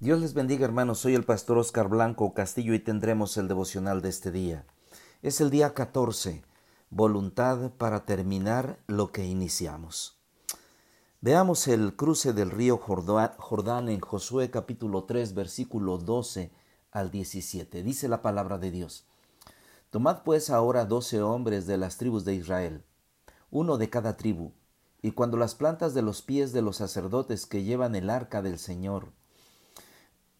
Dios les bendiga hermanos, soy el pastor Oscar Blanco Castillo y tendremos el devocional de este día. Es el día 14, voluntad para terminar lo que iniciamos. Veamos el cruce del río Jordán en Josué capítulo 3 versículo 12 al 17. Dice la palabra de Dios. Tomad pues ahora doce hombres de las tribus de Israel, uno de cada tribu, y cuando las plantas de los pies de los sacerdotes que llevan el arca del Señor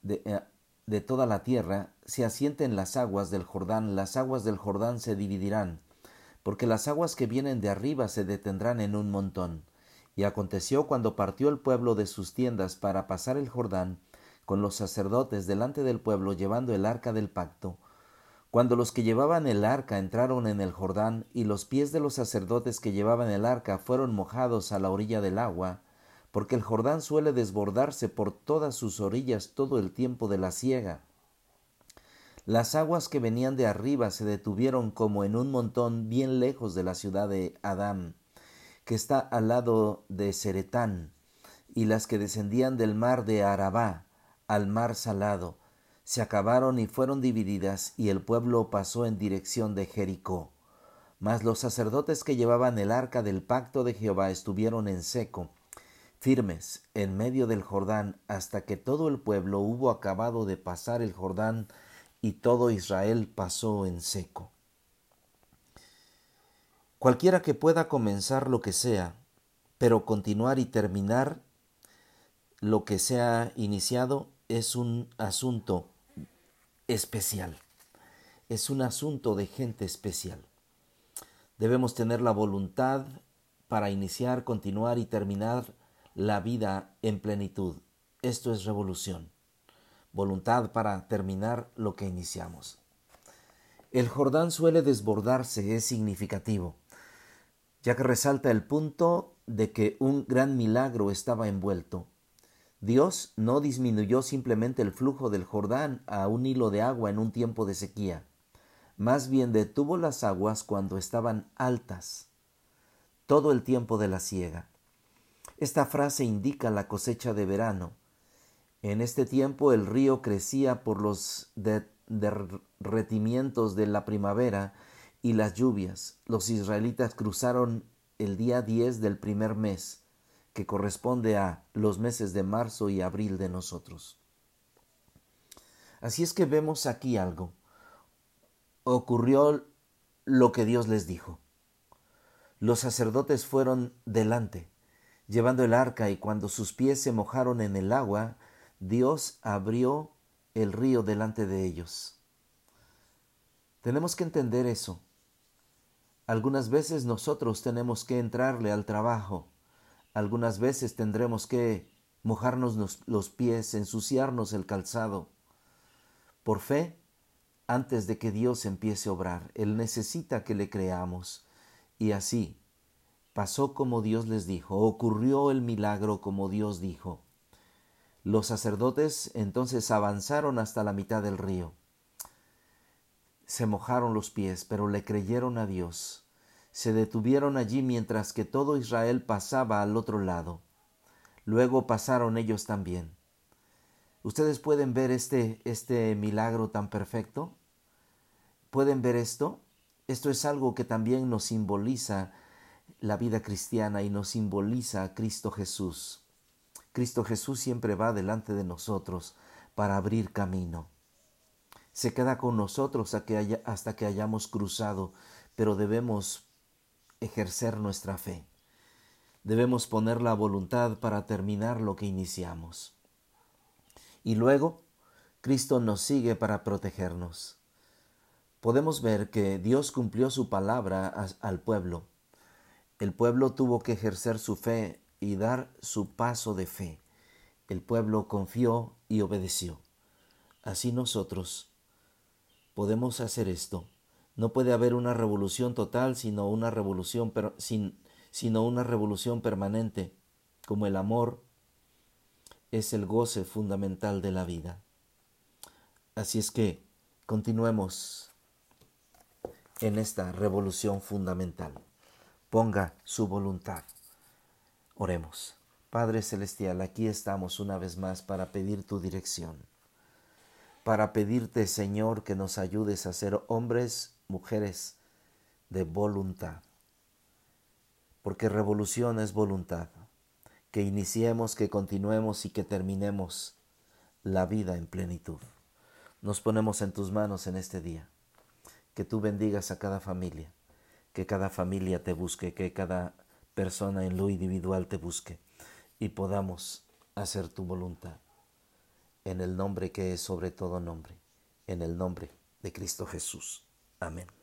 eh, de, toda la tierra, se asienten las aguas del Jordán, las aguas del Jordán se dividirán, porque las aguas que vienen de arriba se detendrán en un montón. Y aconteció cuando partió el pueblo de sus tiendas para pasar el Jordán, con los sacerdotes delante del pueblo llevando el arca del pacto, cuando los que llevaban el arca entraron en el Jordán y los pies de los sacerdotes que llevaban el arca fueron mojados a la orilla del agua, porque el Jordán suele desbordarse por todas sus orillas todo el tiempo de la siega. Las aguas que venían de arriba se detuvieron como en un montón bien lejos de la ciudad de Adán, que está al lado de Seretán, y las que descendían del mar de Arabá al mar salado, se acabaron y fueron divididas, y el pueblo pasó en dirección de Jericó. Mas los sacerdotes que llevaban el arca del pacto de Jehová estuvieron en seco, firmes en medio del Jordán hasta que todo el pueblo hubo acabado de pasar el Jordán y todo Israel pasó en seco. Cualquiera que pueda comenzar lo que sea, pero continuar y terminar lo que sea iniciado es un asunto especial. Es un asunto de gente especial. Debemos tener la voluntad para iniciar, continuar y terminar la vida en plenitud. Esto es revolución. Voluntad para terminar lo que iniciamos. El Jordán suele desbordarse, es significativo, ya que resalta el punto de que un gran milagro estaba envuelto. Dios no disminuyó simplemente el flujo del Jordán a un hilo de agua en un tiempo de sequía, más bien detuvo las aguas cuando estaban altas, todo el tiempo de la siega. Esta frase indica la cosecha de verano. En este tiempo el río crecía por los derretimientos de la primavera y las lluvias. Los israelitas cruzaron el día 10 del primer mes, que corresponde a los meses de marzo y abril de nosotros. Así es que vemos aquí algo. Ocurrió lo que Dios les dijo. Los sacerdotes fueron delante llevando el arca, y cuando sus pies se mojaron en el agua, Dios abrió el río delante de ellos. Tenemos que entender eso. Algunas veces nosotros tenemos que entrarle al trabajo, algunas veces tendremos que mojarnos los, pies, ensuciarnos el calzado. Por fe, antes de que Dios empiece a obrar, Él necesita que le creamos y así Pasó como Dios les dijo, ocurrió el milagro como Dios dijo. Los sacerdotes entonces avanzaron hasta la mitad del río. Se mojaron los pies, pero le creyeron a Dios. Se detuvieron allí mientras que todo Israel pasaba al otro lado. Luego pasaron ellos también. ¿Ustedes pueden ver este, este milagro tan perfecto? ¿Pueden ver esto? Esto es algo que también nos simboliza la vida cristiana y nos simboliza a Cristo Jesús. Cristo Jesús siempre va delante de nosotros para abrir camino. Se queda con nosotros hasta que hayamos cruzado, pero debemos ejercer nuestra fe. Debemos poner la voluntad para terminar lo que iniciamos. Y luego, Cristo nos sigue para protegernos. Podemos ver que Dios cumplió su palabra al pueblo el pueblo tuvo que ejercer su fe y dar su paso de fe. El pueblo confió y obedeció. Así nosotros podemos hacer esto. No puede haber una revolución total sino una revolución, sin, sino una revolución permanente, como el amor es el goce fundamental de la vida. Así es que continuemos en esta revolución fundamental ponga su voluntad. Oremos. Padre Celestial, aquí estamos una vez más para pedir tu dirección, para pedirte, Señor, que nos ayudes a ser hombres, mujeres de voluntad, porque revolución es voluntad, que iniciemos, que continuemos y que terminemos la vida en plenitud. Nos ponemos en tus manos en este día, que tú bendigas a cada familia, que cada familia te busque, que cada persona en lo individual te busque y podamos hacer tu voluntad en el nombre que es sobre todo nombre, en el nombre de Cristo Jesús. Amén.